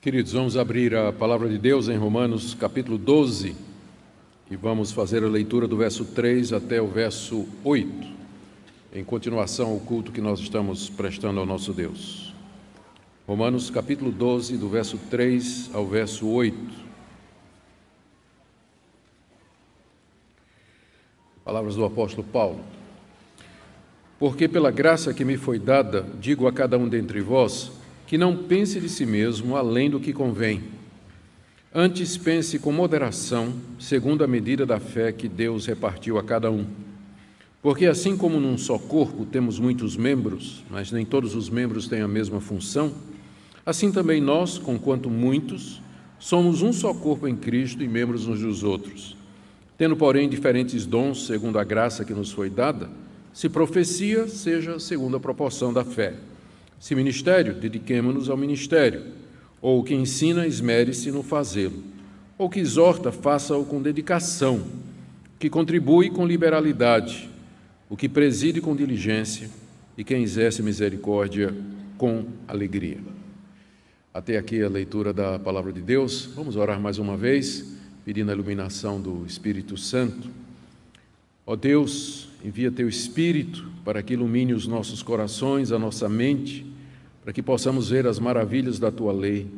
Queridos, vamos abrir a palavra de Deus em Romanos capítulo 12 e vamos fazer a leitura do verso 3 até o verso 8, em continuação ao culto que nós estamos prestando ao nosso Deus. Romanos capítulo 12, do verso 3 ao verso 8. Palavras do apóstolo Paulo. Porque pela graça que me foi dada, digo a cada um dentre vós, que não pense de si mesmo além do que convém. Antes pense com moderação, segundo a medida da fé que Deus repartiu a cada um. Porque assim como num só corpo temos muitos membros, mas nem todos os membros têm a mesma função, assim também nós, conquanto muitos, somos um só corpo em Cristo e membros uns dos outros. Tendo, porém, diferentes dons segundo a graça que nos foi dada, se profecia, seja segundo a proporção da fé se ministério, dediquemo-nos ao ministério. Ou que ensina, esmere-se no fazê-lo. Ou que exorta, faça-o com dedicação. Que contribui com liberalidade. O que preside com diligência. E quem exerce misericórdia com alegria. Até aqui a leitura da palavra de Deus. Vamos orar mais uma vez, pedindo a iluminação do Espírito Santo. Ó Deus, envia teu Espírito para que ilumine os nossos corações, a nossa mente, para que possamos ver as maravilhas da tua lei.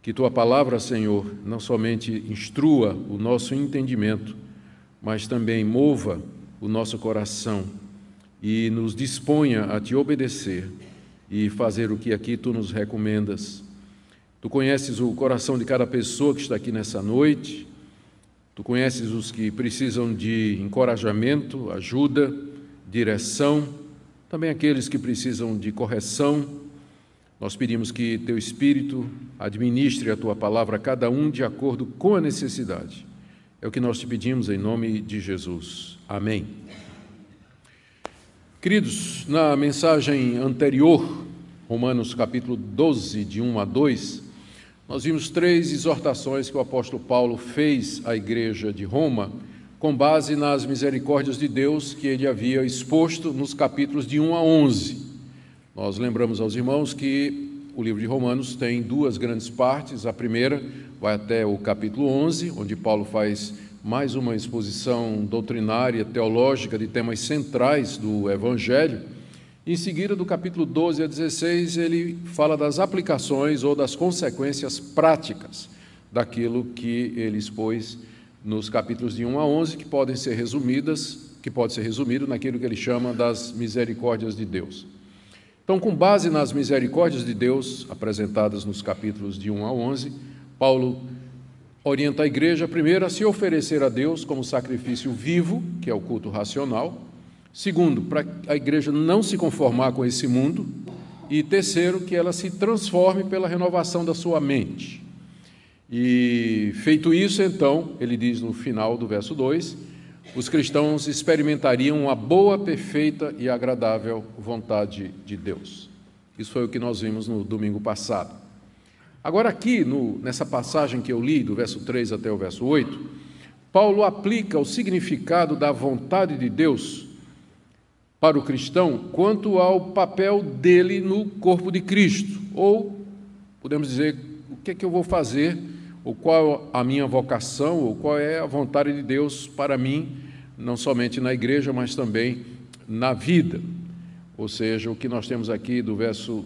Que tua palavra, Senhor, não somente instrua o nosso entendimento, mas também mova o nosso coração e nos disponha a te obedecer e fazer o que aqui tu nos recomendas. Tu conheces o coração de cada pessoa que está aqui nessa noite, tu conheces os que precisam de encorajamento, ajuda, direção, também aqueles que precisam de correção. Nós pedimos que Teu Espírito administre a Tua palavra a cada um de acordo com a necessidade. É o que nós te pedimos em nome de Jesus. Amém. Queridos, na mensagem anterior, Romanos capítulo 12, de 1 a 2, nós vimos três exortações que o apóstolo Paulo fez à igreja de Roma com base nas misericórdias de Deus que ele havia exposto nos capítulos de 1 a 11. Nós lembramos aos irmãos que o livro de Romanos tem duas grandes partes. A primeira vai até o capítulo 11, onde Paulo faz mais uma exposição doutrinária, teológica de temas centrais do Evangelho. Em seguida, do capítulo 12 a 16, ele fala das aplicações ou das consequências práticas daquilo que ele expôs nos capítulos de 1 a 11, que podem ser resumidas, que pode ser resumido naquilo que ele chama das misericórdias de Deus. Então, com base nas misericórdias de Deus apresentadas nos capítulos de 1 a 11, Paulo orienta a igreja primeiro a se oferecer a Deus como sacrifício vivo, que é o culto racional. Segundo, para a igreja não se conformar com esse mundo. E terceiro, que ela se transforme pela renovação da sua mente. E feito isso, então, ele diz no final do verso 2: os cristãos experimentariam a boa, perfeita e agradável vontade de Deus. Isso foi o que nós vimos no domingo passado. Agora, aqui, no, nessa passagem que eu li, do verso 3 até o verso 8, Paulo aplica o significado da vontade de Deus para o cristão quanto ao papel dele no corpo de Cristo. Ou, podemos dizer, o que é que eu vou fazer ou qual a minha vocação, ou qual é a vontade de Deus para mim, não somente na igreja, mas também na vida. Ou seja, o que nós temos aqui do verso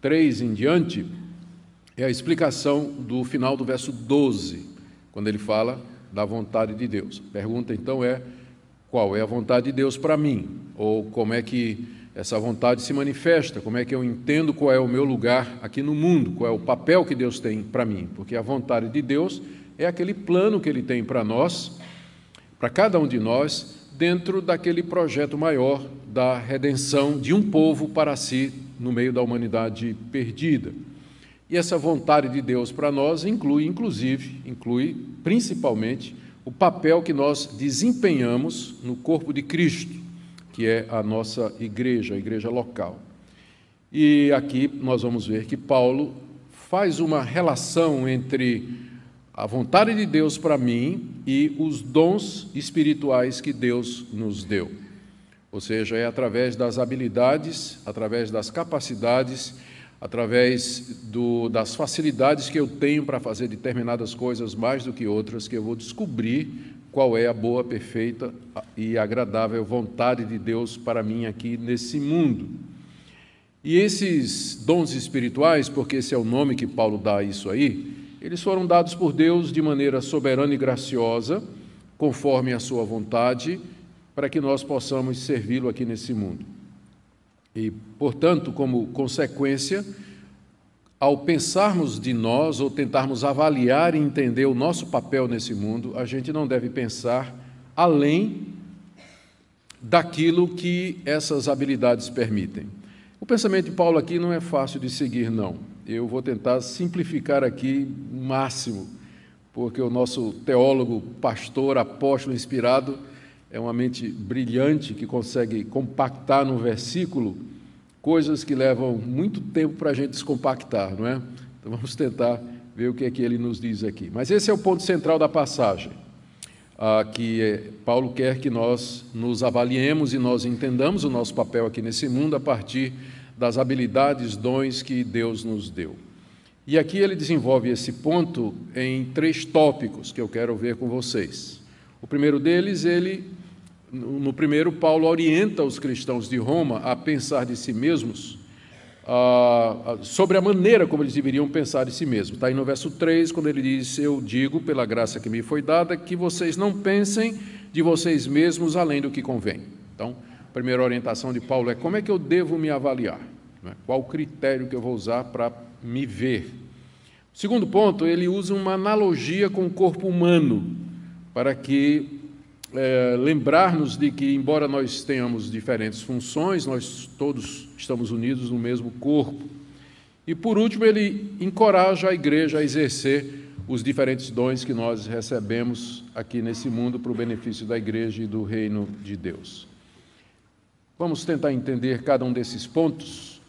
3 em diante é a explicação do final do verso 12, quando ele fala da vontade de Deus. A pergunta então é: qual é a vontade de Deus para mim? Ou como é que essa vontade se manifesta, como é que eu entendo qual é o meu lugar aqui no mundo, qual é o papel que Deus tem para mim, porque a vontade de Deus é aquele plano que Ele tem para nós, para cada um de nós, dentro daquele projeto maior da redenção de um povo para si no meio da humanidade perdida. E essa vontade de Deus para nós inclui, inclusive, inclui principalmente o papel que nós desempenhamos no corpo de Cristo que é a nossa igreja, a igreja local. E aqui nós vamos ver que Paulo faz uma relação entre a vontade de Deus para mim e os dons espirituais que Deus nos deu. Ou seja, é através das habilidades, através das capacidades, através do, das facilidades que eu tenho para fazer determinadas coisas mais do que outras, que eu vou descobrir qual é a boa, perfeita e agradável vontade de Deus para mim aqui nesse mundo. E esses dons espirituais, porque esse é o nome que Paulo dá a isso aí, eles foram dados por Deus de maneira soberana e graciosa, conforme a sua vontade, para que nós possamos servi-lo aqui nesse mundo. E, portanto, como consequência, ao pensarmos de nós ou tentarmos avaliar e entender o nosso papel nesse mundo, a gente não deve pensar além daquilo que essas habilidades permitem. O pensamento de Paulo aqui não é fácil de seguir, não. Eu vou tentar simplificar aqui o máximo, porque o nosso teólogo, pastor, apóstolo inspirado, é uma mente brilhante que consegue compactar no versículo coisas que levam muito tempo para a gente descompactar, não é? Então vamos tentar ver o que é que ele nos diz aqui. Mas esse é o ponto central da passagem, que é, Paulo quer que nós nos avaliemos e nós entendamos o nosso papel aqui nesse mundo a partir das habilidades, dons que Deus nos deu. E aqui ele desenvolve esse ponto em três tópicos que eu quero ver com vocês. O primeiro deles, ele no primeiro, Paulo orienta os cristãos de Roma a pensar de si mesmos sobre a maneira como eles deveriam pensar de si mesmos. Está aí no verso 3, quando ele diz: Eu digo, pela graça que me foi dada, que vocês não pensem de vocês mesmos além do que convém. Então, a primeira orientação de Paulo é: como é que eu devo me avaliar? É? Qual o critério que eu vou usar para me ver? Segundo ponto, ele usa uma analogia com o corpo humano, para que é, lembrar-nos de que, embora nós tenhamos diferentes funções, nós todos estamos unidos no mesmo corpo. E, por último, ele encoraja a igreja a exercer os diferentes dons que nós recebemos aqui nesse mundo para o benefício da igreja e do reino de Deus. Vamos tentar entender cada um desses pontos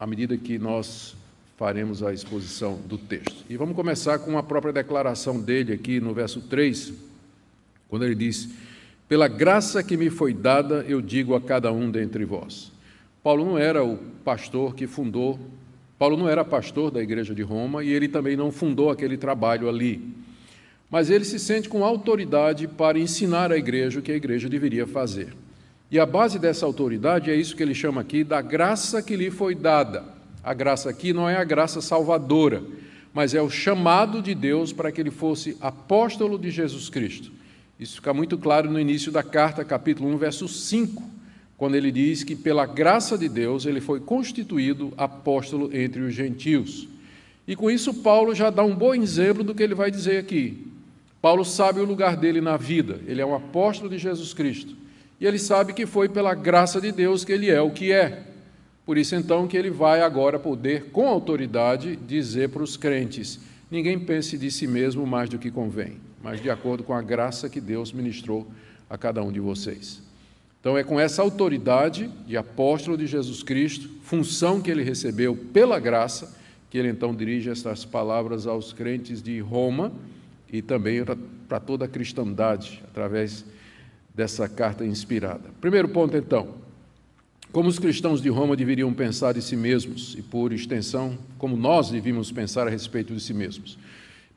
à medida que nós faremos a exposição do texto. E vamos começar com a própria declaração dele aqui no verso 3, quando ele diz: pela graça que me foi dada, eu digo a cada um dentre vós. Paulo não era o pastor que fundou, Paulo não era pastor da igreja de Roma e ele também não fundou aquele trabalho ali. Mas ele se sente com autoridade para ensinar à igreja o que a igreja deveria fazer. E a base dessa autoridade é isso que ele chama aqui da graça que lhe foi dada. A graça aqui não é a graça salvadora, mas é o chamado de Deus para que ele fosse apóstolo de Jesus Cristo. Isso fica muito claro no início da carta, capítulo 1, verso 5, quando ele diz que, pela graça de Deus, ele foi constituído apóstolo entre os gentios. E com isso, Paulo já dá um bom exemplo do que ele vai dizer aqui. Paulo sabe o lugar dele na vida, ele é um apóstolo de Jesus Cristo. E ele sabe que foi pela graça de Deus que ele é o que é. Por isso, então, que ele vai agora poder, com autoridade, dizer para os crentes: ninguém pense de si mesmo mais do que convém mas de acordo com a graça que Deus ministrou a cada um de vocês. Então, é com essa autoridade de apóstolo de Jesus Cristo, função que ele recebeu pela graça, que ele então dirige estas palavras aos crentes de Roma e também para toda a cristandade, através dessa carta inspirada. Primeiro ponto, então, como os cristãos de Roma deveriam pensar de si mesmos e, por extensão, como nós devíamos pensar a respeito de si mesmos.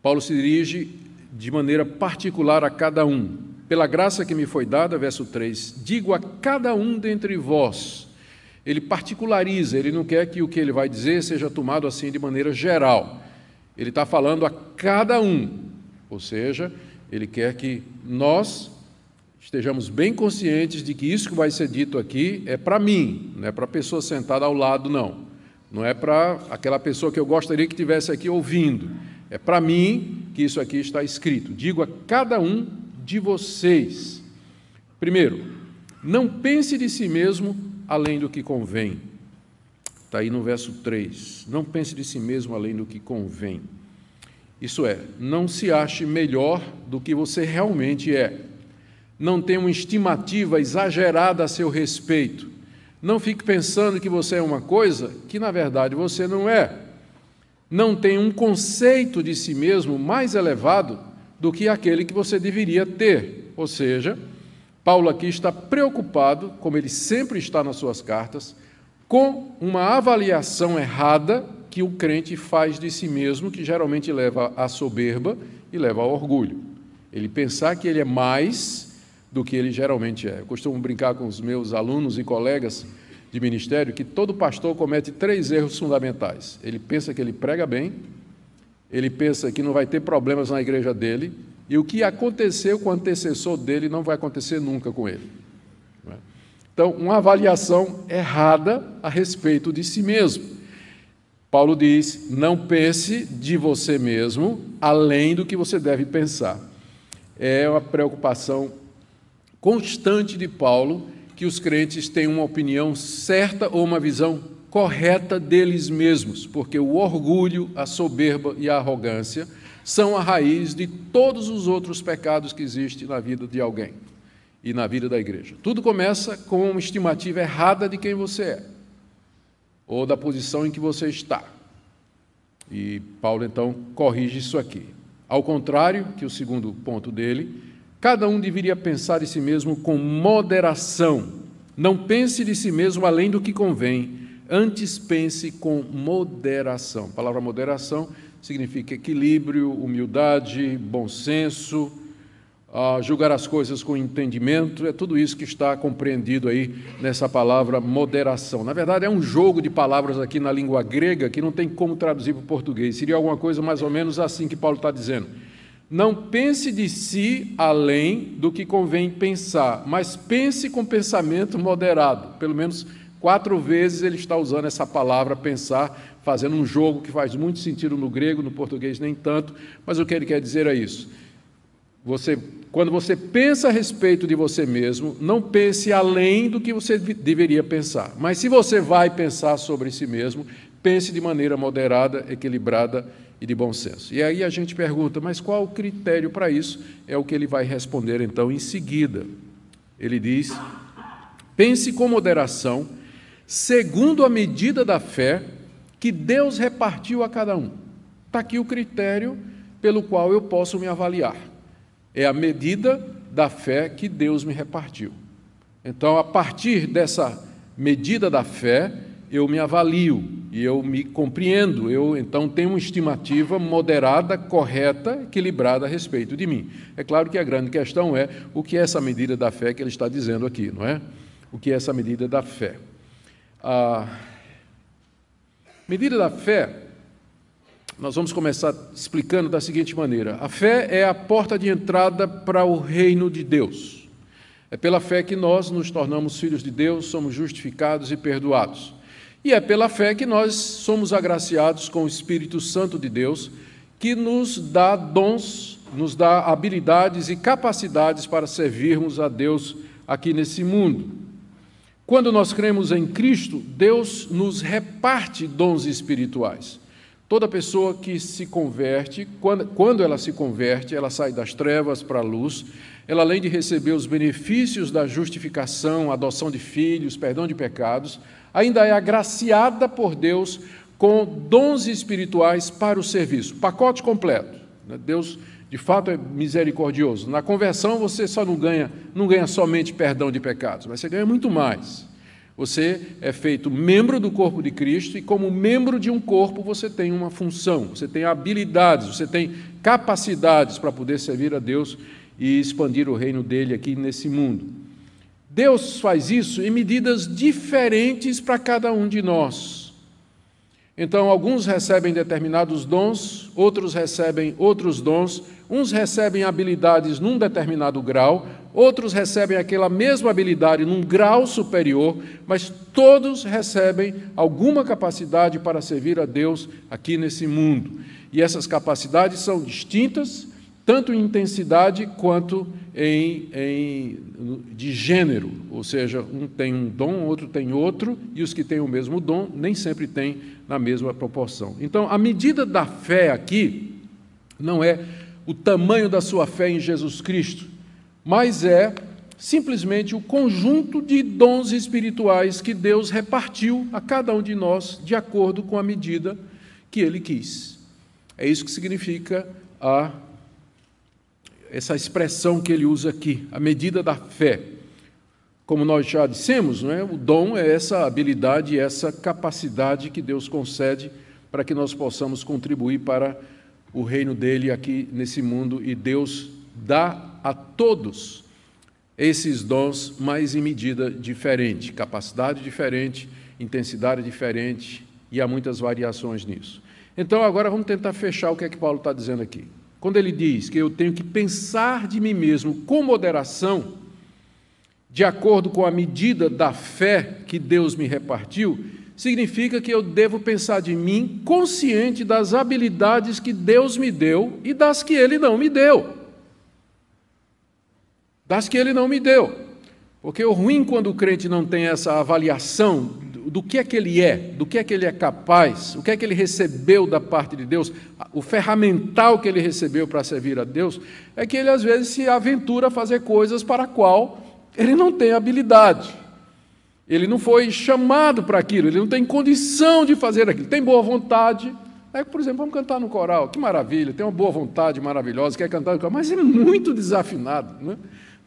Paulo se dirige de maneira particular a cada um. Pela graça que me foi dada, verso 3, digo a cada um dentre vós. Ele particulariza, ele não quer que o que ele vai dizer seja tomado assim de maneira geral. Ele está falando a cada um, ou seja, ele quer que nós estejamos bem conscientes de que isso que vai ser dito aqui é para mim, não é para a pessoa sentada ao lado, não. Não é para aquela pessoa que eu gostaria que estivesse aqui ouvindo. É para mim que isso aqui está escrito. Digo a cada um de vocês. Primeiro, não pense de si mesmo além do que convém. Está aí no verso 3. Não pense de si mesmo além do que convém. Isso é, não se ache melhor do que você realmente é. Não tenha uma estimativa exagerada a seu respeito. Não fique pensando que você é uma coisa que na verdade você não é não tem um conceito de si mesmo mais elevado do que aquele que você deveria ter. Ou seja, Paulo aqui está preocupado, como ele sempre está nas suas cartas, com uma avaliação errada que o crente faz de si mesmo, que geralmente leva à soberba e leva ao orgulho. Ele pensar que ele é mais do que ele geralmente é. Eu costumo brincar com os meus alunos e colegas de ministério que todo pastor comete três erros fundamentais. Ele pensa que ele prega bem, ele pensa que não vai ter problemas na igreja dele, e o que aconteceu com o antecessor dele não vai acontecer nunca com ele. É? Então, uma avaliação errada a respeito de si mesmo. Paulo diz: não pense de você mesmo além do que você deve pensar. É uma preocupação constante de Paulo que os crentes tenham uma opinião certa ou uma visão correta deles mesmos, porque o orgulho, a soberba e a arrogância são a raiz de todos os outros pecados que existem na vida de alguém e na vida da igreja. Tudo começa com uma estimativa errada de quem você é ou da posição em que você está. E Paulo então corrige isso aqui. Ao contrário, que o segundo ponto dele, cada um deveria pensar de si mesmo com moderação. Não pense de si mesmo além do que convém, Antes pense com moderação. A palavra moderação significa equilíbrio, humildade, bom senso, uh, julgar as coisas com entendimento, é tudo isso que está compreendido aí nessa palavra moderação. Na verdade, é um jogo de palavras aqui na língua grega que não tem como traduzir para o português. Seria alguma coisa mais ou menos assim que Paulo está dizendo. Não pense de si além do que convém pensar, mas pense com pensamento moderado, pelo menos Quatro vezes ele está usando essa palavra pensar, fazendo um jogo que faz muito sentido no grego, no português nem tanto, mas o que ele quer dizer é isso. Você, quando você pensa a respeito de você mesmo, não pense além do que você deveria pensar. Mas se você vai pensar sobre si mesmo, pense de maneira moderada, equilibrada e de bom senso. E aí a gente pergunta, mas qual o critério para isso? É o que ele vai responder então em seguida. Ele diz: pense com moderação segundo a medida da fé que Deus repartiu a cada um. Está aqui o critério pelo qual eu posso me avaliar. É a medida da fé que Deus me repartiu. Então, a partir dessa medida da fé, eu me avalio e eu me compreendo. Eu então tenho uma estimativa moderada, correta, equilibrada a respeito de mim. É claro que a grande questão é o que é essa medida da fé que ele está dizendo aqui, não é? O que é essa medida da fé? A medida da fé, nós vamos começar explicando da seguinte maneira: a fé é a porta de entrada para o reino de Deus. É pela fé que nós nos tornamos filhos de Deus, somos justificados e perdoados. E é pela fé que nós somos agraciados com o Espírito Santo de Deus, que nos dá dons, nos dá habilidades e capacidades para servirmos a Deus aqui nesse mundo. Quando nós cremos em Cristo, Deus nos reparte dons espirituais. Toda pessoa que se converte, quando, quando ela se converte, ela sai das trevas para a luz, ela além de receber os benefícios da justificação, adoção de filhos, perdão de pecados, ainda é agraciada por Deus com dons espirituais para o serviço, pacote completo. Né? Deus, de fato, é misericordioso. Na conversão você só não ganha, não ganha somente perdão de pecados, mas você ganha muito mais. Você é feito membro do corpo de Cristo e, como membro de um corpo, você tem uma função, você tem habilidades, você tem capacidades para poder servir a Deus e expandir o reino dele aqui nesse mundo. Deus faz isso em medidas diferentes para cada um de nós. Então, alguns recebem determinados dons, outros recebem outros dons, uns recebem habilidades num determinado grau, outros recebem aquela mesma habilidade num grau superior, mas todos recebem alguma capacidade para servir a Deus aqui nesse mundo. E essas capacidades são distintas, tanto em intensidade quanto em, em, de gênero, ou seja, um tem um dom, outro tem outro, e os que têm o mesmo dom nem sempre têm na mesma proporção. Então, a medida da fé aqui não é o tamanho da sua fé em Jesus Cristo, mas é simplesmente o conjunto de dons espirituais que Deus repartiu a cada um de nós de acordo com a medida que Ele quis. É isso que significa a, essa expressão que ele usa aqui, a medida da fé. Como nós já dissemos, não é? o dom é essa habilidade, essa capacidade que Deus concede para que nós possamos contribuir para o reino dele aqui nesse mundo e Deus dá a todos esses dons, mas em medida diferente, capacidade diferente, intensidade diferente e há muitas variações nisso. Então, agora vamos tentar fechar o que é que Paulo está dizendo aqui. Quando ele diz que eu tenho que pensar de mim mesmo com moderação, de acordo com a medida da fé que Deus me repartiu, significa que eu devo pensar de mim consciente das habilidades que Deus me deu e das que Ele não me deu. Das que Ele não me deu. Porque o ruim quando o crente não tem essa avaliação do que é que ele é, do que é que ele é capaz, o que é que ele recebeu da parte de Deus, o ferramental que ele recebeu para servir a Deus, é que ele às vezes se aventura a fazer coisas para a qual ele não tem habilidade. Ele não foi chamado para aquilo, ele não tem condição de fazer aquilo. Tem boa vontade. É, por exemplo, vamos cantar no coral, que maravilha, tem uma boa vontade maravilhosa, quer cantar no coral, mas é muito desafinado. Né?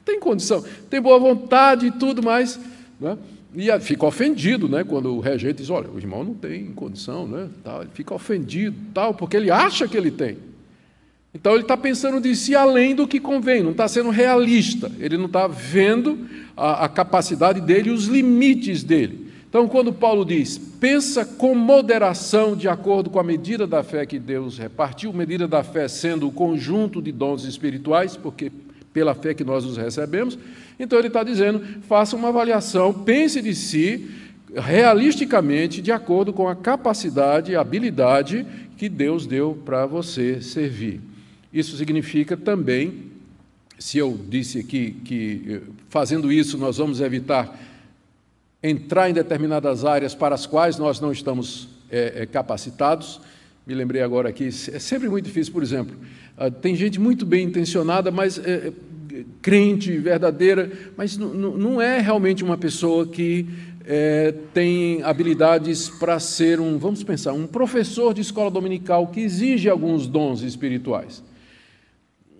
Tem condição, tem boa vontade e tudo, mas. Né? E fica ofendido né, quando o regente diz: olha, o irmão não tem condição, né, tal. ele fica ofendido, tal, porque ele acha que ele tem. Então ele está pensando de si além do que convém, não está sendo realista, ele não está vendo a, a capacidade dele e os limites dele. Então, quando Paulo diz, pensa com moderação, de acordo com a medida da fé que Deus repartiu, medida da fé sendo o conjunto de dons espirituais, porque pela fé que nós os recebemos, então ele está dizendo, faça uma avaliação, pense de si realisticamente, de acordo com a capacidade e habilidade que Deus deu para você servir. Isso significa também, se eu disse aqui que eh, fazendo isso nós vamos evitar entrar em determinadas áreas para as quais nós não estamos é, capacitados, me lembrei agora aqui, é sempre muito difícil, por exemplo, ah, tem gente muito bem intencionada, mas é, crente, verdadeira, mas não é realmente uma pessoa que é, tem habilidades para ser um, vamos pensar, um professor de escola dominical que exige alguns dons espirituais.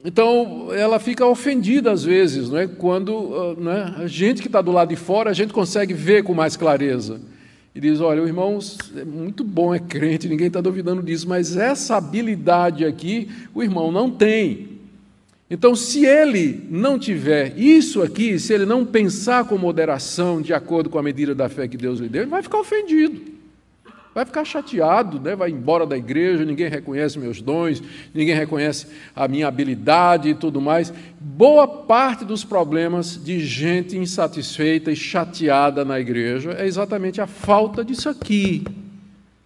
Então, ela fica ofendida às vezes, não é? quando ah, não é? a gente que está do lado de fora, a gente consegue ver com mais clareza. E diz: olha, o irmão é muito bom, é crente, ninguém está duvidando disso, mas essa habilidade aqui, o irmão não tem. Então, se ele não tiver isso aqui, se ele não pensar com moderação, de acordo com a medida da fé que Deus lhe deu, ele vai ficar ofendido vai ficar chateado, né? vai embora da igreja, ninguém reconhece meus dons, ninguém reconhece a minha habilidade e tudo mais. Boa parte dos problemas de gente insatisfeita e chateada na igreja é exatamente a falta disso aqui.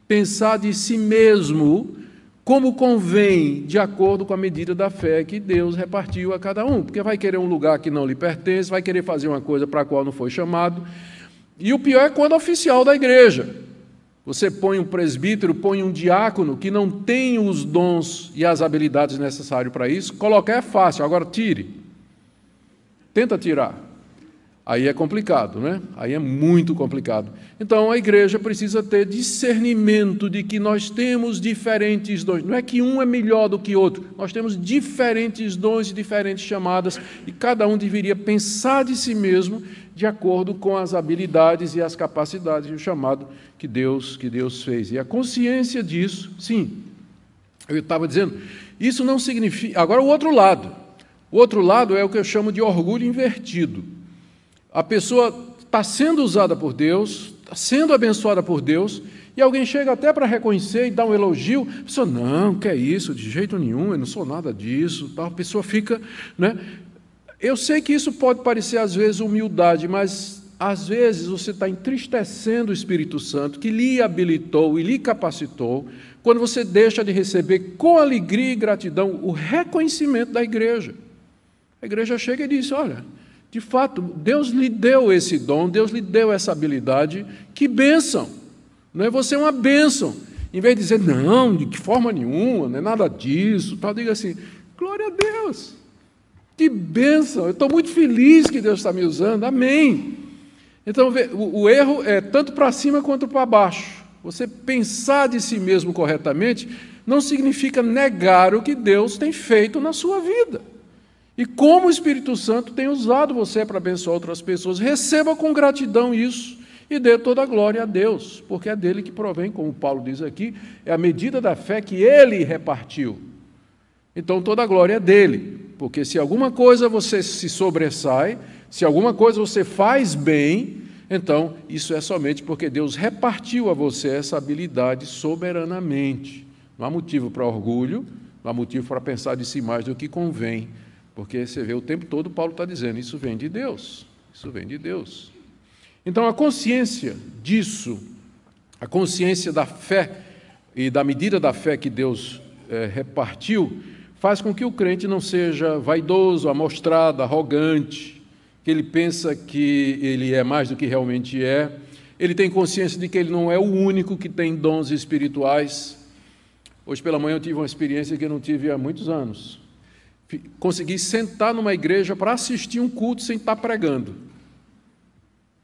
Pensar de si mesmo como convém, de acordo com a medida da fé que Deus repartiu a cada um, porque vai querer um lugar que não lhe pertence, vai querer fazer uma coisa para a qual não foi chamado. E o pior é quando é oficial da igreja. Você põe um presbítero, põe um diácono que não tem os dons e as habilidades necessários para isso, colocar é fácil, agora tire. Tenta tirar. Aí é complicado, né? Aí é muito complicado. Então a igreja precisa ter discernimento de que nós temos diferentes dons. Não é que um é melhor do que outro. Nós temos diferentes dons e diferentes chamadas e cada um deveria pensar de si mesmo de acordo com as habilidades e as capacidades e o chamado que Deus que Deus fez. E a consciência disso, sim. Eu estava dizendo, isso não significa. Agora o outro lado. O outro lado é o que eu chamo de orgulho invertido. A pessoa está sendo usada por Deus, está sendo abençoada por Deus, e alguém chega até para reconhecer e dar um elogio, a pessoa, não, que é isso, de jeito nenhum, eu não sou nada disso, a pessoa fica, né? Eu sei que isso pode parecer às vezes humildade, mas às vezes você está entristecendo o Espírito Santo que lhe habilitou e lhe capacitou, quando você deixa de receber com alegria e gratidão o reconhecimento da igreja. A igreja chega e diz: Olha, de fato, Deus lhe deu esse dom, Deus lhe deu essa habilidade, que bênção! Não é você uma bênção. Em vez de dizer, não, de que forma nenhuma, não é nada disso, tal, diga assim: glória a Deus! Que bênção! Eu estou muito feliz que Deus está me usando. Amém. Então, o, erro é tanto para cima quanto para baixo. Você pensar de si mesmo corretamente não significa negar o que Deus tem feito na sua vida. E como o Espírito Santo tem usado você para abençoar outras pessoas. Receba com gratidão isso. e dê toda a glória a Deus, porque é dele que provém, como Paulo diz aqui, é a medida da fé que ele repartiu. Então toda a glória é dele, porque se alguma coisa você se sobressai, se alguma coisa você faz bem, então isso é somente porque Deus repartiu a você essa habilidade soberanamente. Não há motivo para orgulho, não há motivo para pensar de si mais do que convém, porque você vê o tempo todo Paulo está dizendo: isso vem de Deus, isso vem de Deus. Então a consciência disso, a consciência da fé e da medida da fé que Deus é, repartiu, faz com que o crente não seja vaidoso, amostrado, arrogante, que ele pensa que ele é mais do que realmente é. Ele tem consciência de que ele não é o único que tem dons espirituais, Hoje pela manhã eu tive uma experiência que eu não tive há muitos anos. Consegui sentar numa igreja para assistir um culto sem estar pregando.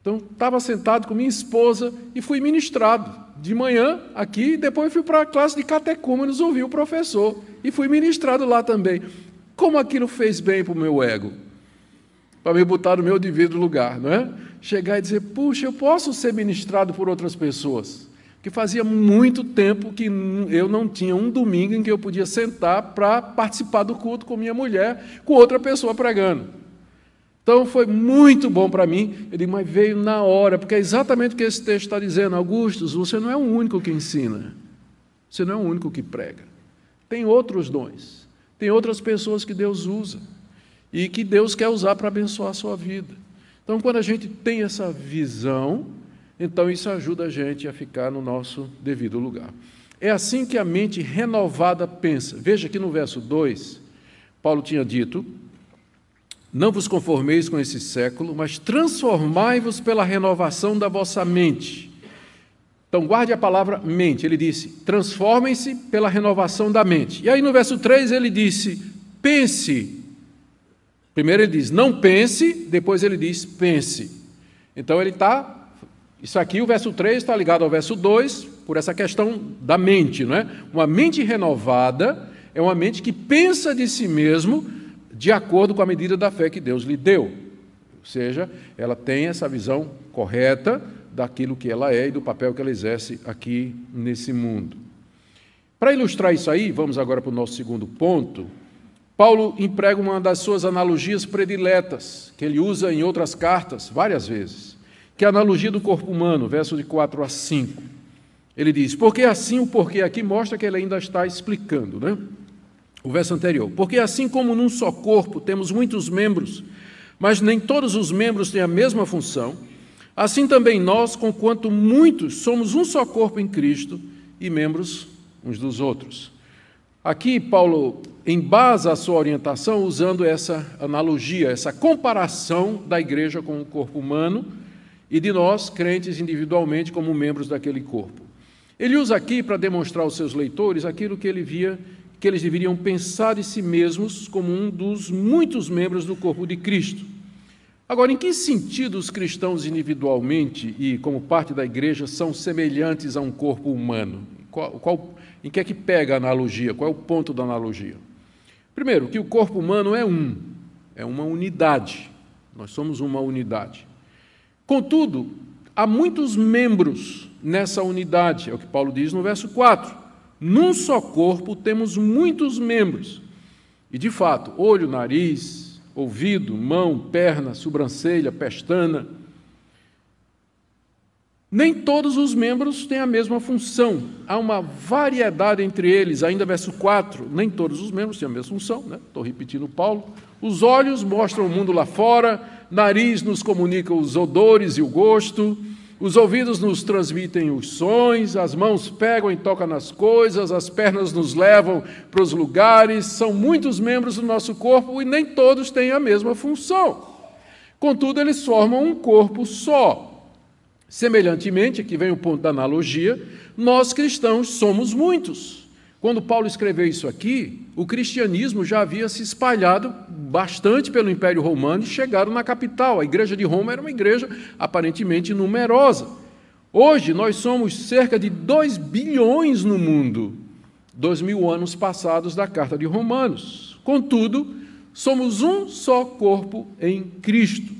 Então, estava sentado com minha esposa e fui ministrado. De manhã aqui, depois fui para a classe de catecúmenos ouvir o professor. E fui ministrado lá também. Como aquilo fez bem para o meu ego? Para me botar no meu devido lugar, não é? Chegar e dizer, puxa, eu posso ser ministrado por outras pessoas que fazia muito tempo que eu não tinha um domingo em que eu podia sentar para participar do culto com minha mulher, com outra pessoa pregando. Então foi muito bom para mim. Digo, mas veio na hora, porque é exatamente o que esse texto está dizendo. Augustus, você não é o único que ensina, você não é o único que prega. Tem outros dons, tem outras pessoas que Deus usa e que Deus quer usar para abençoar a sua vida. Então, quando a gente tem essa visão, então isso ajuda a gente a ficar no nosso devido lugar. É assim que a mente renovada pensa. Veja que no verso 2, Paulo tinha dito: Não vos conformeis com esse século, mas transformai-vos pela renovação da vossa mente. Então, guarde a palavra mente. Ele disse: transformem-se pela renovação da mente. E aí no verso 3 ele disse: pense. Primeiro ele diz: não pense, depois ele diz: pense. Então ele está isso aqui, o verso 3 está ligado ao verso 2, por essa questão da mente, não é? Uma mente renovada é uma mente que pensa de si mesmo de acordo com a medida da fé que Deus lhe deu. Ou seja, ela tem essa visão correta daquilo que ela é e do papel que ela exerce aqui nesse mundo. Para ilustrar isso aí, vamos agora para o nosso segundo ponto. Paulo emprega uma das suas analogias prediletas, que ele usa em outras cartas várias vezes que é a analogia do corpo humano, verso de 4 a 5. Ele diz: Porque assim, o porquê aqui mostra que ele ainda está explicando, né? O verso anterior. Porque assim como num só corpo temos muitos membros, mas nem todos os membros têm a mesma função, assim também nós, conquanto muitos, somos um só corpo em Cristo e membros uns dos outros. Aqui, Paulo embasa a sua orientação usando essa analogia, essa comparação da igreja com o corpo humano e de nós, crentes individualmente, como membros daquele corpo. Ele usa aqui para demonstrar aos seus leitores aquilo que ele via que eles deveriam pensar de si mesmos como um dos muitos membros do corpo de Cristo. Agora, em que sentido os cristãos individualmente e como parte da igreja são semelhantes a um corpo humano? Qual, qual, em que é que pega a analogia? Qual é o ponto da analogia? Primeiro, que o corpo humano é um, é uma unidade. Nós somos uma unidade. Contudo, há muitos membros nessa unidade, é o que Paulo diz no verso 4. Num só corpo temos muitos membros. E de fato, olho, nariz, ouvido, mão, perna, sobrancelha, pestana. Nem todos os membros têm a mesma função. Há uma variedade entre eles, ainda verso 4, nem todos os membros têm a mesma função, né? Estou repetindo Paulo. Os olhos mostram o mundo lá fora, nariz nos comunica os odores e o gosto, os ouvidos nos transmitem os sons, as mãos pegam e tocam nas coisas, as pernas nos levam para os lugares, são muitos membros do nosso corpo e nem todos têm a mesma função. Contudo, eles formam um corpo só. Semelhantemente, aqui vem o ponto da analogia, nós cristãos somos muitos. Quando Paulo escreveu isso aqui, o cristianismo já havia se espalhado bastante pelo Império Romano e chegaram na capital. A igreja de Roma era uma igreja aparentemente numerosa. Hoje nós somos cerca de 2 bilhões no mundo, dois mil anos passados da carta de Romanos. Contudo, somos um só corpo em Cristo.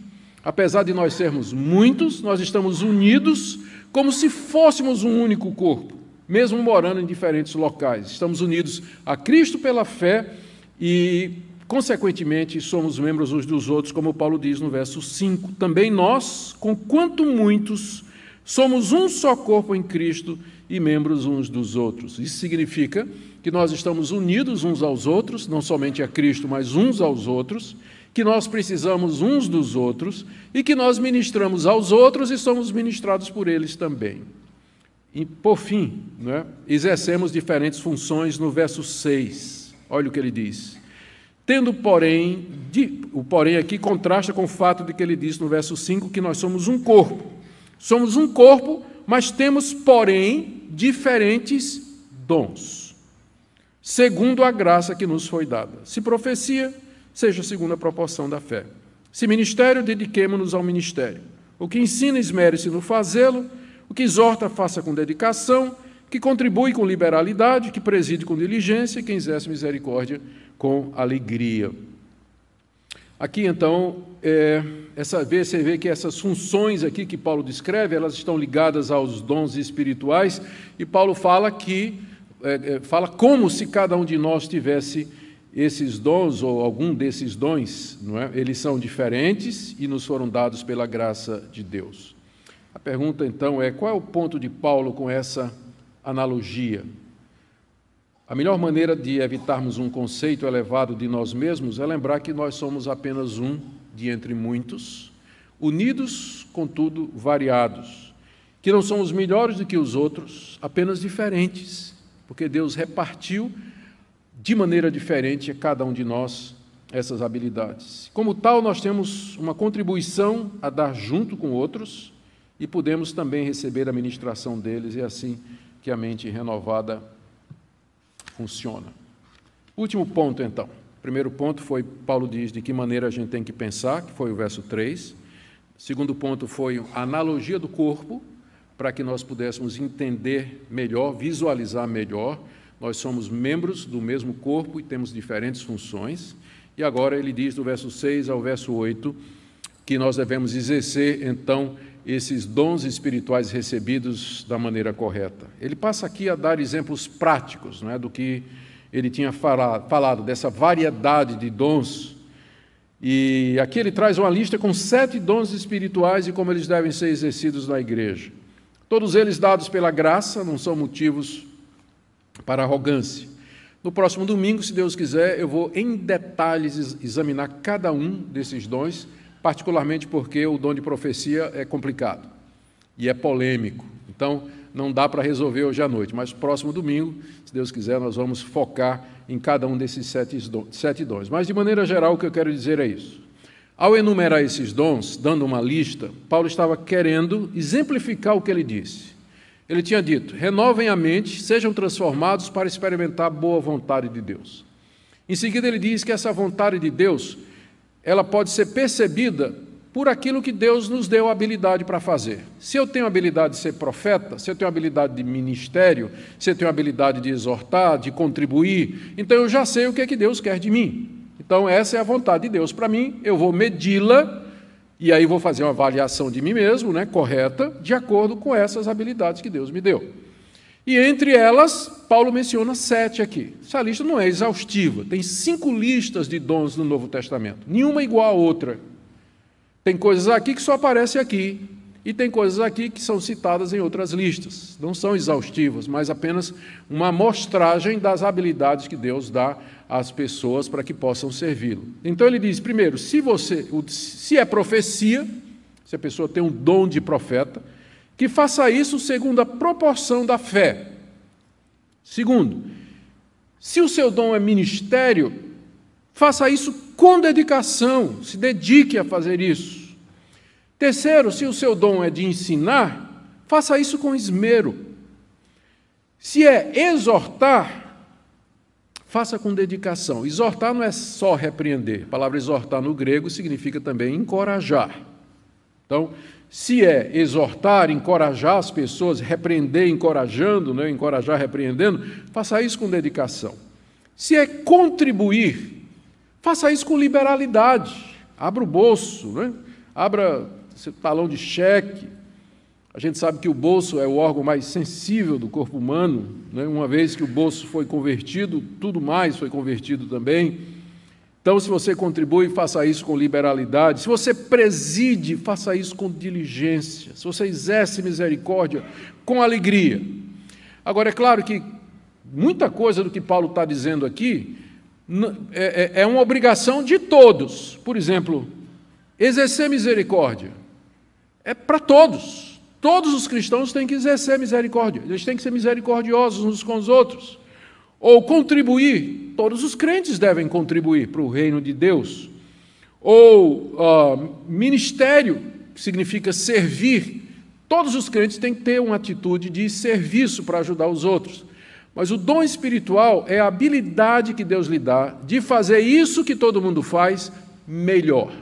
Apesar de nós sermos muitos, nós estamos unidos como se fôssemos um único corpo, mesmo morando em diferentes locais. Estamos unidos a Cristo pela fé e, consequentemente, somos membros uns dos outros, como Paulo diz no verso 5. Também nós, com quanto muitos, somos um só corpo em Cristo e membros uns dos outros. Isso significa que nós estamos unidos uns aos outros, não somente a Cristo, mas uns aos outros, que nós precisamos uns dos outros e que nós ministramos aos outros e somos ministrados por eles também. E, por fim, né, exercemos diferentes funções no verso 6. Olha o que ele diz. Tendo, porém, de, o porém aqui contrasta com o fato de que ele diz no verso 5 que nós somos um corpo. Somos um corpo, mas temos, porém, diferentes dons, segundo a graça que nos foi dada. Se profecia, seja segundo a proporção da fé. Se ministério, dediquemo-nos ao ministério. O que ensina, esmere-se no fazê-lo. Que exorta, faça com dedicação. Que contribui com liberalidade, que preside com diligência, e quem exerce misericórdia com alegria. Aqui, então, é, essa você vê que essas funções aqui que Paulo descreve, elas estão ligadas aos dons espirituais, e Paulo fala que, é, é, fala como se cada um de nós tivesse esses dons, ou algum desses dons, não é? eles são diferentes e nos foram dados pela graça de Deus. A pergunta, então, é qual é o ponto de Paulo com essa analogia? A melhor maneira de evitarmos um conceito elevado de nós mesmos é lembrar que nós somos apenas um de entre muitos, unidos, contudo, variados, que não somos melhores do que os outros, apenas diferentes, porque Deus repartiu de maneira diferente a cada um de nós essas habilidades. Como tal, nós temos uma contribuição a dar junto com outros e podemos também receber a ministração deles, e é assim que a mente renovada funciona. Último ponto, então. Primeiro ponto foi, Paulo diz de que maneira a gente tem que pensar, que foi o verso 3. Segundo ponto foi a analogia do corpo, para que nós pudéssemos entender melhor, visualizar melhor. Nós somos membros do mesmo corpo e temos diferentes funções. E agora ele diz do verso 6 ao verso 8 que nós devemos exercer, então, esses dons espirituais recebidos da maneira correta. Ele passa aqui a dar exemplos práticos não é, do que ele tinha falado, falado, dessa variedade de dons. E aqui ele traz uma lista com sete dons espirituais e como eles devem ser exercidos na igreja. Todos eles dados pela graça, não são motivos para arrogância. No próximo domingo, se Deus quiser, eu vou em detalhes examinar cada um desses dons particularmente porque o dom de profecia é complicado e é polêmico. Então, não dá para resolver hoje à noite, mas próximo domingo, se Deus quiser, nós vamos focar em cada um desses sete dons. Mas, de maneira geral, o que eu quero dizer é isso. Ao enumerar esses dons, dando uma lista, Paulo estava querendo exemplificar o que ele disse. Ele tinha dito: renovem a mente, sejam transformados para experimentar a boa vontade de Deus. Em seguida, ele diz que essa vontade de Deus ela pode ser percebida por aquilo que Deus nos deu habilidade para fazer. Se eu tenho habilidade de ser profeta, se eu tenho habilidade de ministério, se eu tenho habilidade de exortar, de contribuir, então eu já sei o que é que Deus quer de mim. Então essa é a vontade de Deus para mim, eu vou medi-la e aí vou fazer uma avaliação de mim mesmo, né, correta, de acordo com essas habilidades que Deus me deu. E entre elas, Paulo menciona sete aqui. Essa lista não é exaustiva, tem cinco listas de dons no Novo Testamento, nenhuma igual a outra. Tem coisas aqui que só aparecem aqui, e tem coisas aqui que são citadas em outras listas. Não são exaustivas, mas apenas uma amostragem das habilidades que Deus dá às pessoas para que possam servi-lo. Então ele diz: primeiro, se você, se é profecia, se a pessoa tem um dom de profeta, que faça isso segundo a proporção da fé. Segundo, se o seu dom é ministério, faça isso com dedicação, se dedique a fazer isso. Terceiro, se o seu dom é de ensinar, faça isso com esmero. Se é exortar, faça com dedicação. Exortar não é só repreender. A palavra exortar no grego significa também encorajar. Então, se é exortar, encorajar as pessoas, repreender, encorajando, né? encorajar, repreendendo, faça isso com dedicação. Se é contribuir, faça isso com liberalidade. Abra o bolso, né? Abra seu talão de cheque. A gente sabe que o bolso é o órgão mais sensível do corpo humano, né? uma vez que o bolso foi convertido, tudo mais foi convertido também. Então, se você contribui, faça isso com liberalidade. Se você preside, faça isso com diligência. Se você exerce misericórdia, com alegria. Agora, é claro que muita coisa do que Paulo está dizendo aqui é, é, é uma obrigação de todos. Por exemplo, exercer misericórdia é para todos. Todos os cristãos têm que exercer misericórdia. Eles têm que ser misericordiosos uns com os outros ou contribuir, todos os crentes devem contribuir para o reino de Deus, ou uh, ministério, que significa servir, todos os crentes têm que ter uma atitude de serviço para ajudar os outros. Mas o dom espiritual é a habilidade que Deus lhe dá de fazer isso que todo mundo faz melhor,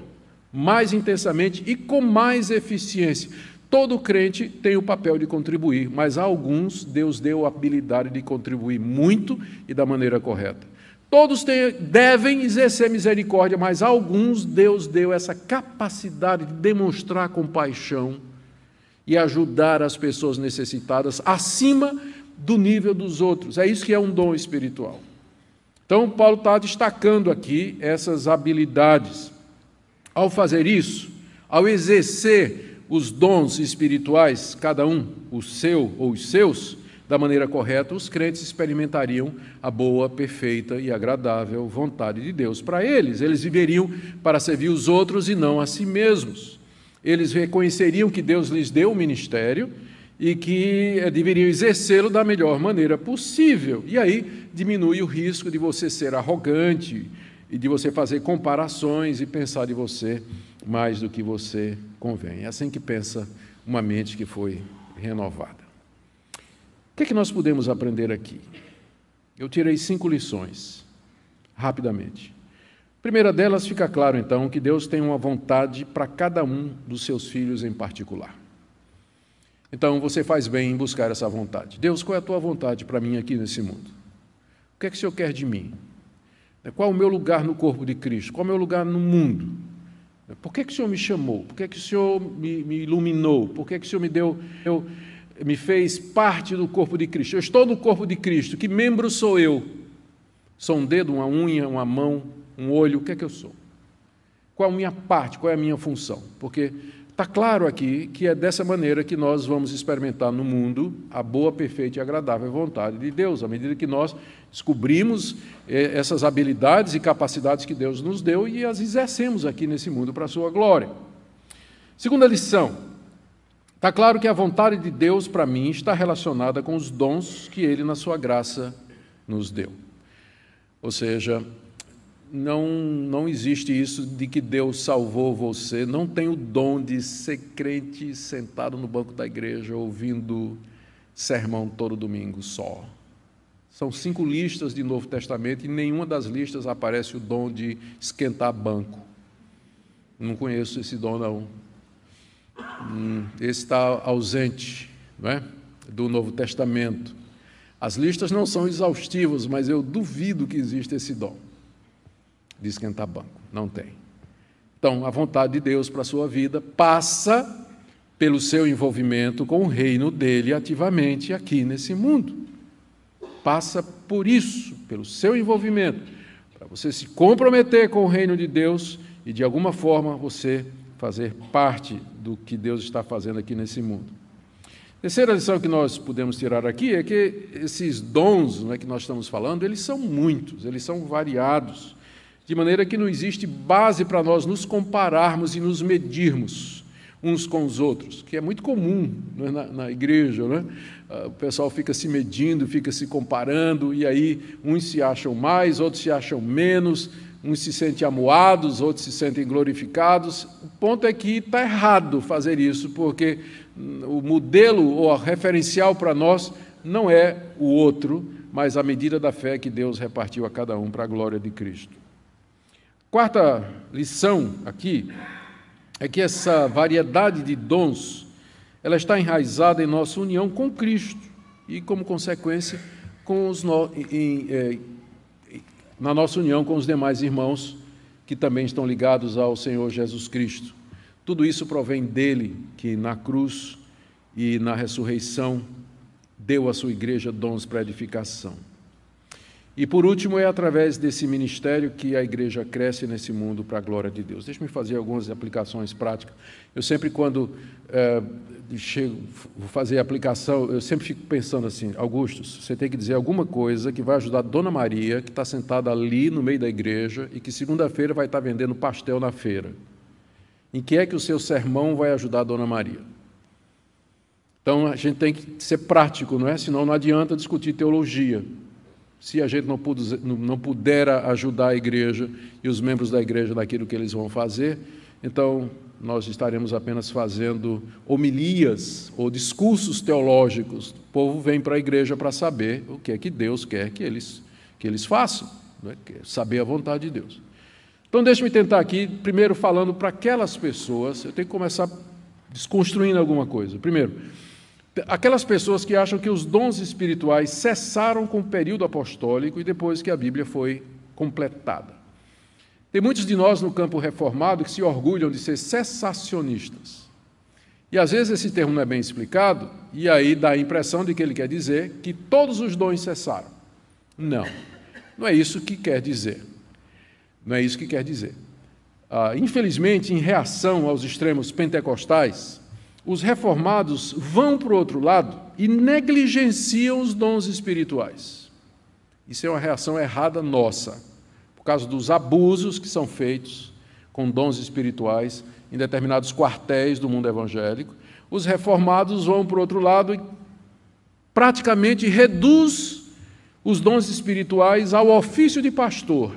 mais intensamente e com mais eficiência. Todo crente tem o papel de contribuir, mas a alguns Deus deu a habilidade de contribuir muito e da maneira correta. Todos têm, devem exercer misericórdia, mas a alguns Deus deu essa capacidade de demonstrar compaixão e ajudar as pessoas necessitadas acima do nível dos outros. É isso que é um dom espiritual. Então, Paulo está destacando aqui essas habilidades. Ao fazer isso, ao exercer os dons espirituais, cada um o seu ou os seus, da maneira correta, os crentes experimentariam a boa, perfeita e agradável vontade de Deus para eles. Eles viveriam para servir os outros e não a si mesmos. Eles reconheceriam que Deus lhes deu o ministério e que eh, deveriam exercê-lo da melhor maneira possível. E aí diminui o risco de você ser arrogante e de você fazer comparações e pensar de você mais do que você convém. É assim que pensa uma mente que foi renovada. O que é que nós podemos aprender aqui? Eu tirei cinco lições, rapidamente. Primeira delas fica claro, então, que Deus tem uma vontade para cada um dos seus filhos em particular. Então, você faz bem em buscar essa vontade. Deus, qual é a tua vontade para mim aqui nesse mundo? O que é que o Senhor quer de mim? Qual é o meu lugar no corpo de Cristo? Qual é o meu lugar no mundo? Por que, que o Senhor me chamou? Por que, que o Senhor me, me iluminou? Por que, que o Senhor me deu, eu, me fez parte do corpo de Cristo? Eu estou no corpo de Cristo. Que membro sou eu? Sou um dedo, uma unha, uma mão, um olho? O que é que eu sou? Qual a minha parte? Qual é a minha função? Porque Está claro aqui que é dessa maneira que nós vamos experimentar no mundo a boa, perfeita e agradável vontade de Deus, à medida que nós descobrimos eh, essas habilidades e capacidades que Deus nos deu e as exercemos aqui nesse mundo para a sua glória. Segunda lição: está claro que a vontade de Deus para mim está relacionada com os dons que Ele, na sua graça, nos deu. Ou seja, não, não existe isso de que Deus salvou você. Não tem o dom de ser crente sentado no banco da igreja ouvindo sermão todo domingo só. São cinco listas de Novo Testamento e nenhuma das listas aparece o dom de esquentar banco. Não conheço esse dom, não. Hum, esse está ausente não é? do Novo Testamento. As listas não são exaustivas, mas eu duvido que exista esse dom de esquentar banco. Não tem. Então, a vontade de Deus para a sua vida passa pelo seu envolvimento com o reino dele ativamente aqui nesse mundo. Passa por isso, pelo seu envolvimento, para você se comprometer com o reino de Deus e, de alguma forma, você fazer parte do que Deus está fazendo aqui nesse mundo. Terceira lição que nós podemos tirar aqui é que esses dons né, que nós estamos falando, eles são muitos, eles são variados de maneira que não existe base para nós nos compararmos e nos medirmos uns com os outros, que é muito comum né, na, na, igreja. Né? O pessoal fica se medindo, fica se comparando, e aí uns se acham mais, outros se acham menos, uns se sentem amuados, outros se sentem glorificados. O ponto é que está errado fazer isso, porque o modelo ou referencial para nós não é o outro, mas a medida da fé que Deus repartiu a cada um para a glória de Cristo. Quarta lição aqui é que essa variedade de dons ela está enraizada em nossa união com Cristo e, como consequência, com os no... em, é, na nossa união com os demais irmãos que também estão ligados ao Senhor Jesus Cristo. Tudo isso provém dele, que na cruz e na ressurreição deu à sua igreja dons para edificação. E por último, é através desse ministério que a igreja cresce nesse mundo para a glória de Deus. Deixe-me fazer algumas aplicações práticas. Eu sempre, quando é, chego, vou fazer a aplicação, eu sempre fico pensando assim: Augustus, você tem que dizer alguma coisa que vai ajudar a Dona Maria, que está sentada ali no meio da igreja e que segunda-feira vai estar vendendo pastel na feira. Em que é que o seu sermão vai ajudar a Dona Maria? Então a gente tem que ser prático, não é? Senão não adianta discutir teologia se a gente não, puder, não puder ajudar a igreja e os membros da igreja naquilo que eles vão fazer, então nós estaremos apenas fazendo homilias ou discursos teológicos. O povo vem para a igreja para saber o que é que Deus quer que eles, que eles façam, né? saber a vontade de Deus. Então, deixe-me tentar aqui, primeiro falando para aquelas pessoas, eu tenho que começar desconstruindo alguma coisa. Primeiro, Aquelas pessoas que acham que os dons espirituais cessaram com o período apostólico e depois que a Bíblia foi completada. Tem muitos de nós no campo reformado que se orgulham de ser cessacionistas. E às vezes esse termo não é bem explicado, e aí dá a impressão de que ele quer dizer que todos os dons cessaram. Não, não é isso que quer dizer. Não é isso que quer dizer. Ah, infelizmente, em reação aos extremos pentecostais, os reformados vão para o outro lado e negligenciam os dons espirituais. Isso é uma reação errada nossa, por causa dos abusos que são feitos com dons espirituais em determinados quartéis do mundo evangélico. Os reformados vão para o outro lado e praticamente reduz os dons espirituais ao ofício de pastor.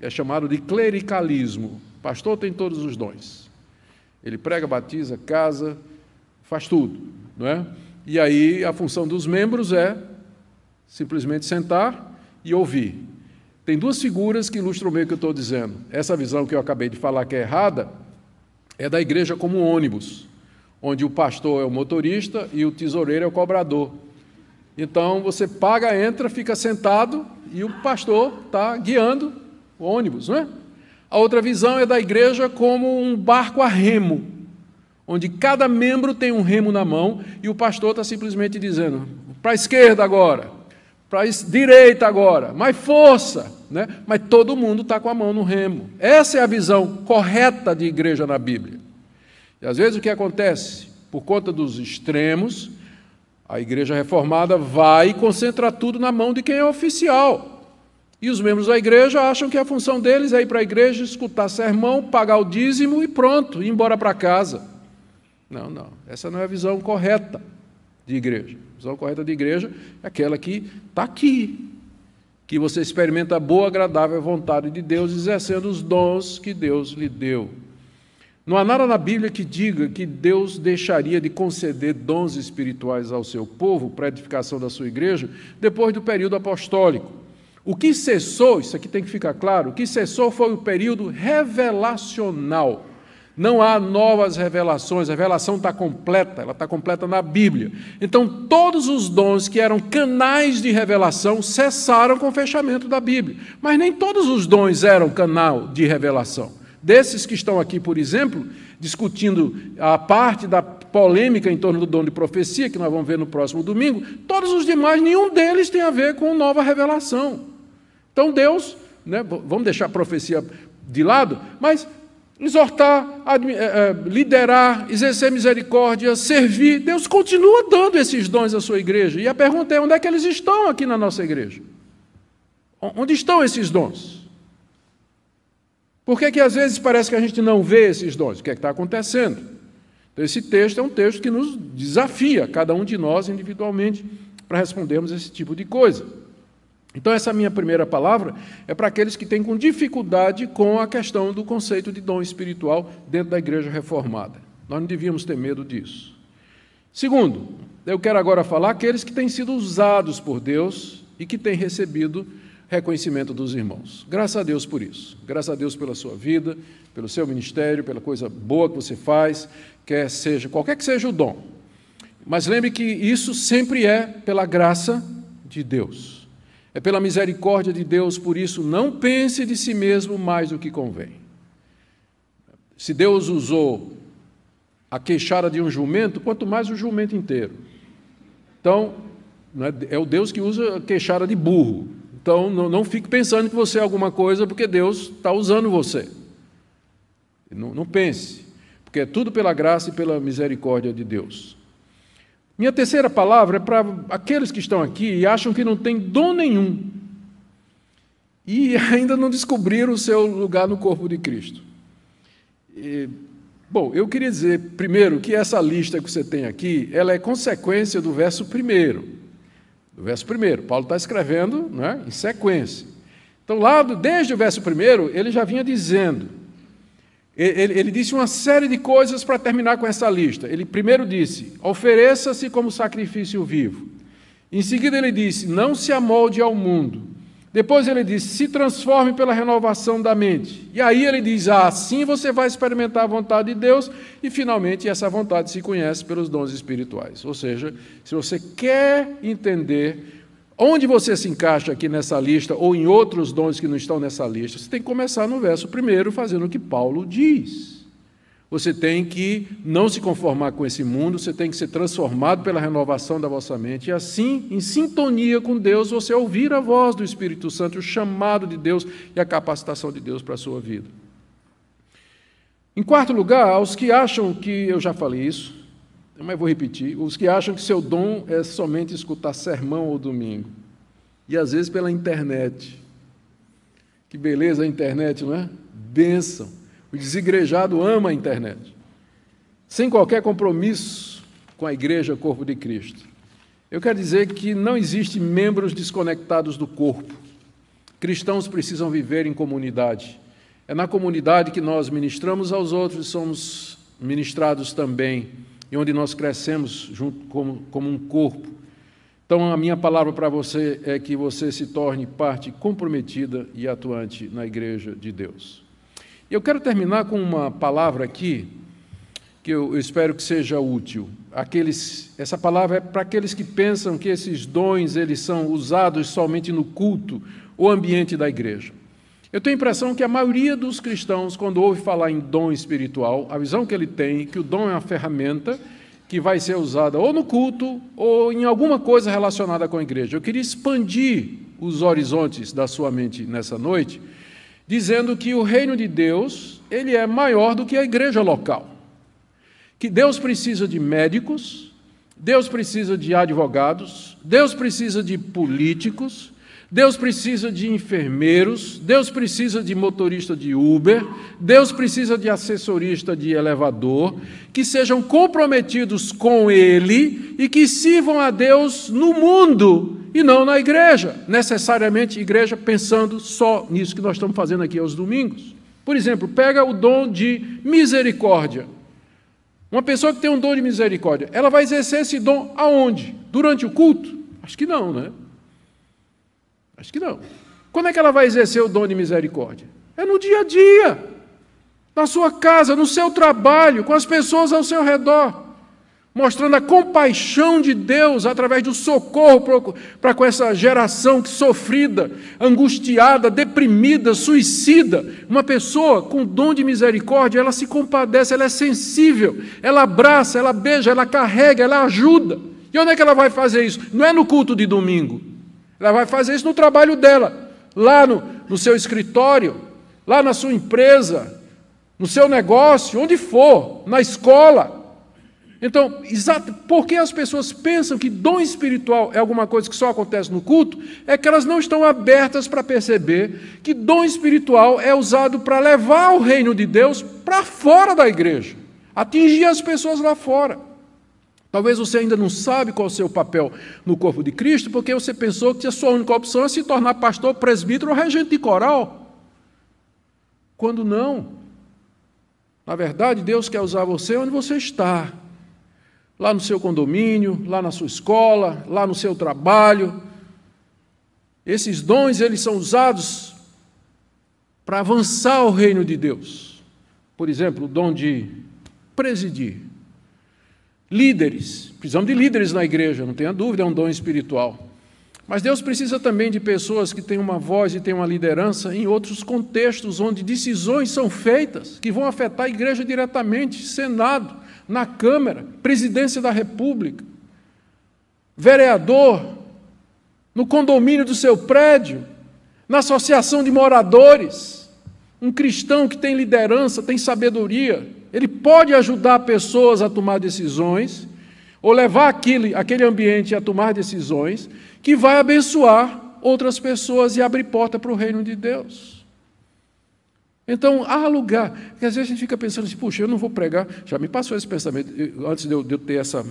É chamado de clericalismo. Pastor tem todos os dons. Ele prega, batiza, casa, faz tudo, não é? E aí a função dos membros é simplesmente sentar e ouvir. Tem duas figuras que ilustram meio que eu estou dizendo. Essa visão que eu acabei de falar que é errada é da igreja como um ônibus, onde o pastor é o motorista e o tesoureiro é o cobrador. Então você paga, entra, fica sentado e o pastor está guiando o ônibus, não é? A outra visão é da igreja como um barco a remo, onde cada membro tem um remo na mão e o pastor está simplesmente dizendo: para a esquerda agora, para a direita agora, mais força, né? mas todo mundo está com a mão no remo. Essa é a visão correta de igreja na Bíblia. E às vezes o que acontece? Por conta dos extremos, a igreja reformada vai e concentra tudo na mão de quem é oficial. E os membros da igreja acham que a função deles é ir para a igreja, escutar sermão, pagar o dízimo e pronto, ir embora para casa. Não, não. Essa não é a visão correta de igreja. A visão correta de igreja é aquela que está aqui, que você experimenta a boa, agradável vontade de Deus, exercendo os dons que Deus lhe deu. Não há nada na Bíblia que diga que Deus deixaria de conceder dons espirituais ao seu povo para a edificação da sua igreja depois do período apostólico. O que cessou, isso aqui tem que ficar claro, o que cessou foi o período revelacional. Não há novas revelações, a revelação está completa, ela está completa na Bíblia. Então, todos os dons que eram canais de revelação cessaram com o fechamento da Bíblia. Mas nem todos os dons eram canal de revelação. Desses que estão aqui, por exemplo, discutindo a parte da polêmica em torno do dom de profecia, que nós vamos ver no próximo domingo, todos os demais, nenhum deles tem a ver com nova revelação. Então Deus, né, vamos deixar a profecia de lado, mas exortar, eh, eh, liderar, exercer misericórdia, servir, Deus continua dando esses dons à sua igreja. E a pergunta é: onde é que eles estão aqui na nossa igreja? Onde estão esses dons? Por que, que às vezes parece que a gente não vê esses dons? O que é que está acontecendo? Então, esse texto é um texto que nos desafia, cada um de nós individualmente, para respondermos esse tipo de coisa. Então, essa minha primeira palavra é para aqueles que têm com dificuldade com a questão do conceito de dom espiritual dentro da igreja reformada. Nós não devíamos ter medo disso. Segundo, eu quero agora falar aqueles que têm sido usados por Deus e que têm recebido reconhecimento dos irmãos. Graças a Deus por isso. Graças a Deus pela sua vida, pelo seu ministério, pela coisa boa que você faz, quer seja qualquer que seja o dom. Mas lembre que isso sempre é pela graça de Deus. É pela misericórdia de Deus, por isso, não pense de si mesmo mais do que convém. Se Deus usou a queixara de um jumento, quanto mais o jumento inteiro. Então, é, é o Deus que usa a queixara de burro. Então, não, não fique pensando que você é alguma coisa porque Deus está usando você. Não, não pense, porque é tudo pela graça e pela misericórdia de Deus. Minha terceira palavra é para aqueles que estão aqui e acham que não tem dom nenhum e ainda não descobriram o seu lugar no corpo de Cristo. E, bom, eu queria dizer primeiro que essa lista que você tem aqui, ela é consequência do verso primeiro. Do verso primeiro, Paulo está escrevendo né, em sequência. Então, lá desde o verso primeiro, ele já vinha dizendo ele, ele, disse uma série de coisas para terminar com essa lista. Ele primeiro disse: ofereça-se como sacrifício vivo. Em seguida, ele disse: não se amolde ao mundo. Depois, ele disse: se transforme pela renovação da mente. E aí, ele diz: ah, assim você vai experimentar a vontade de Deus. E, finalmente, essa vontade se conhece pelos dons espirituais. Ou seja, se você quer entender Onde você se encaixa aqui nessa lista ou em outros dons que não estão nessa lista? Você tem que começar no verso primeiro, fazendo o que Paulo diz. Você tem que não se conformar com esse mundo, você tem que ser transformado pela renovação da vossa mente, e assim, em sintonia com Deus, você ouvir a voz do Espírito Santo, o chamado de Deus e a capacitação de Deus para a sua vida. Em quarto lugar, aos que acham que, eu já falei isso, mas vou repetir, os que acham que seu dom é somente escutar sermão ou domingo, e às vezes pela internet. Que beleza a internet, não é? Bênção. O desigrejado ama a internet, sem qualquer compromisso com a igreja, corpo de Cristo. Eu quero dizer que não existe membros desconectados do corpo. Cristãos precisam viver em comunidade. É na comunidade que nós ministramos aos outros e somos ministrados também e onde nós crescemos junto como, como um corpo. Então, a minha palavra para você é que você se torne parte comprometida e atuante na igreja de Deus. Eu quero terminar com uma palavra aqui que eu espero que seja útil. Aqueles, essa palavra é para aqueles que pensam que esses dons eles são usados somente no culto ou ambiente da igreja. Eu tenho a impressão que a maioria dos cristãos, quando ouve falar em dom espiritual, a visão que ele tem é que o dom é uma ferramenta que vai ser usada ou no culto ou em alguma coisa relacionada com a igreja. Eu queria expandir os horizontes da sua mente nessa noite, dizendo que o reino de Deus, ele é maior do que a igreja local. Que Deus precisa de médicos, Deus precisa de advogados, Deus precisa de políticos, Deus precisa de enfermeiros, Deus precisa de motorista de Uber, Deus precisa de assessorista de elevador, que sejam comprometidos com Ele e que sirvam a Deus no mundo e não na igreja. Necessariamente, igreja pensando só nisso que nós estamos fazendo aqui aos domingos. Por exemplo, pega o dom de misericórdia. Uma pessoa que tem um dom de misericórdia, ela vai exercer esse dom aonde? Durante o culto? Acho que não, né? Acho que não. Como é que ela vai exercer o dom de misericórdia? É no dia a dia, na sua casa, no seu trabalho, com as pessoas ao seu redor, mostrando a compaixão de Deus através do socorro para com essa geração sofrida, angustiada, deprimida, suicida. Uma pessoa com dom de misericórdia, ela se compadece, ela é sensível, ela abraça, ela beija, ela carrega, ela ajuda. E onde é que ela vai fazer isso? Não é no culto de domingo. Ela vai fazer isso no trabalho dela, lá no, no seu escritório, lá na sua empresa, no seu negócio, onde for, na escola. Então, exato, porque as pessoas pensam que dom espiritual é alguma coisa que só acontece no culto, é que elas não estão abertas para perceber que dom espiritual é usado para levar o reino de Deus para fora da igreja, atingir as pessoas lá fora. Talvez você ainda não sabe qual é o seu papel no corpo de Cristo, porque você pensou que a sua única opção é se tornar pastor, presbítero ou regente de coral. Quando não. Na verdade, Deus quer usar você onde você está. Lá no seu condomínio, lá na sua escola, lá no seu trabalho. Esses dons, eles são usados para avançar o reino de Deus. Por exemplo, o dom de presidir. Líderes, precisamos de líderes na igreja, não tenha dúvida, é um dom espiritual. Mas Deus precisa também de pessoas que têm uma voz e têm uma liderança em outros contextos onde decisões são feitas que vão afetar a igreja diretamente, Senado, na Câmara, presidência da República, vereador, no condomínio do seu prédio, na associação de moradores. Um cristão que tem liderança, tem sabedoria, ele pode ajudar pessoas a tomar decisões, ou levar aquele, aquele ambiente a tomar decisões, que vai abençoar outras pessoas e abrir porta para o reino de Deus. Então, há lugar. Porque às vezes a gente fica pensando assim, puxa, eu não vou pregar. Já me passou esse pensamento, antes de eu, de eu ter essa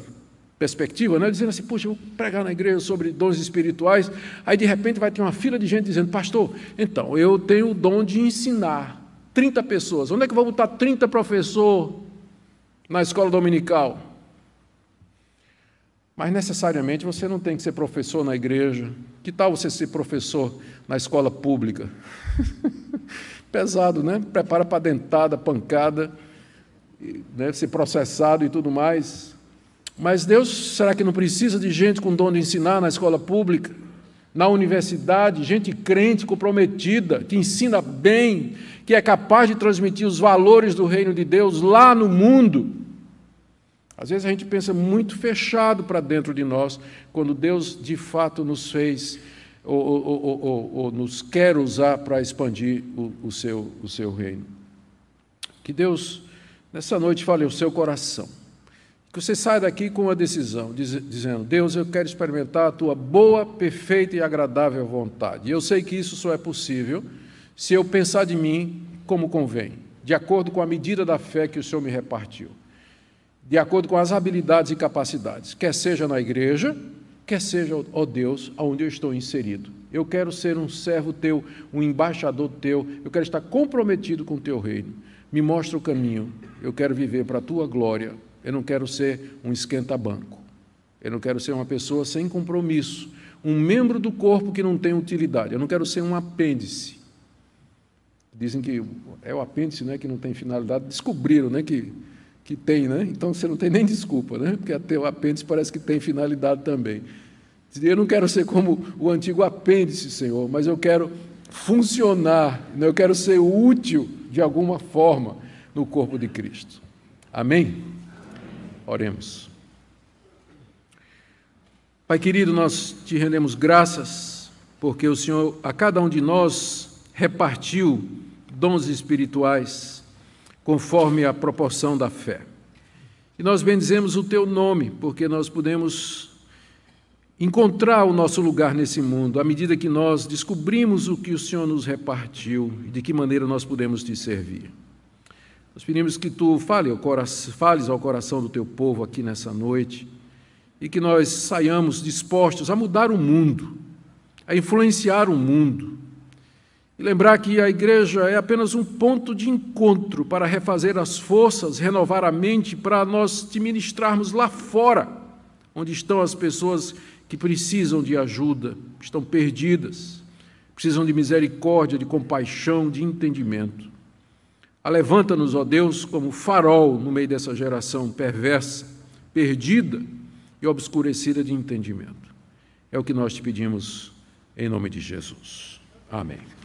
perspectiva, né? dizendo assim, puxa, eu vou pregar na igreja sobre dons espirituais. Aí, de repente, vai ter uma fila de gente dizendo, pastor, então, eu tenho o dom de ensinar 30 pessoas. Onde é que eu vou botar 30 professores na escola dominical? Mas necessariamente você não tem que ser professor na igreja. Que tal você ser professor na escola pública? Pesado, né? Prepara para dentada, pancada, né? ser processado e tudo mais. Mas Deus, será que não precisa de gente com dom de ensinar na escola pública, na universidade, gente crente, comprometida, que ensina bem, que é capaz de transmitir os valores do reino de Deus lá no mundo? Às vezes a gente pensa muito fechado para dentro de nós, quando Deus de fato nos fez ou, ou, ou, ou nos quer usar para expandir o, o, seu, o seu reino. Que Deus, nessa noite, fale o seu coração. Que você saia daqui com uma decisão, diz, dizendo: Deus, eu quero experimentar a tua boa, perfeita e agradável vontade. E eu sei que isso só é possível se eu pensar de mim como convém, de acordo com a medida da fé que o Senhor me repartiu de acordo com as habilidades e capacidades, quer seja na igreja, quer seja, ó Deus, onde eu estou inserido. Eu quero ser um servo teu, um embaixador teu, eu quero estar comprometido com o teu reino. Me mostra o caminho, eu quero viver para a tua glória, eu não quero ser um esquenta-banco, eu não quero ser uma pessoa sem compromisso, um membro do corpo que não tem utilidade, eu não quero ser um apêndice. Dizem que é o apêndice né, que não tem finalidade, descobriram né, que que tem, né? Então você não tem nem desculpa, né? Porque até o apêndice parece que tem finalidade também. Eu não quero ser como o antigo apêndice, Senhor, mas eu quero funcionar, né? eu quero ser útil de alguma forma no corpo de Cristo. Amém? Oremos. Pai querido, nós te rendemos graças porque o Senhor a cada um de nós repartiu dons espirituais conforme a proporção da fé. E nós bendizemos o teu nome, porque nós podemos encontrar o nosso lugar nesse mundo à medida que nós descobrimos o que o Senhor nos repartiu e de que maneira nós podemos te servir. Nós pedimos que tu fale ao coração, fales ao coração do teu povo aqui nessa noite e que nós saiamos dispostos a mudar o mundo, a influenciar o mundo, e lembrar que a igreja é apenas um ponto de encontro para refazer as forças, renovar a mente, para nós te ministrarmos lá fora, onde estão as pessoas que precisam de ajuda, estão perdidas, precisam de misericórdia, de compaixão, de entendimento. Alevanta-nos, ó Deus, como farol no meio dessa geração perversa, perdida e obscurecida de entendimento. É o que nós te pedimos em nome de Jesus. Amém.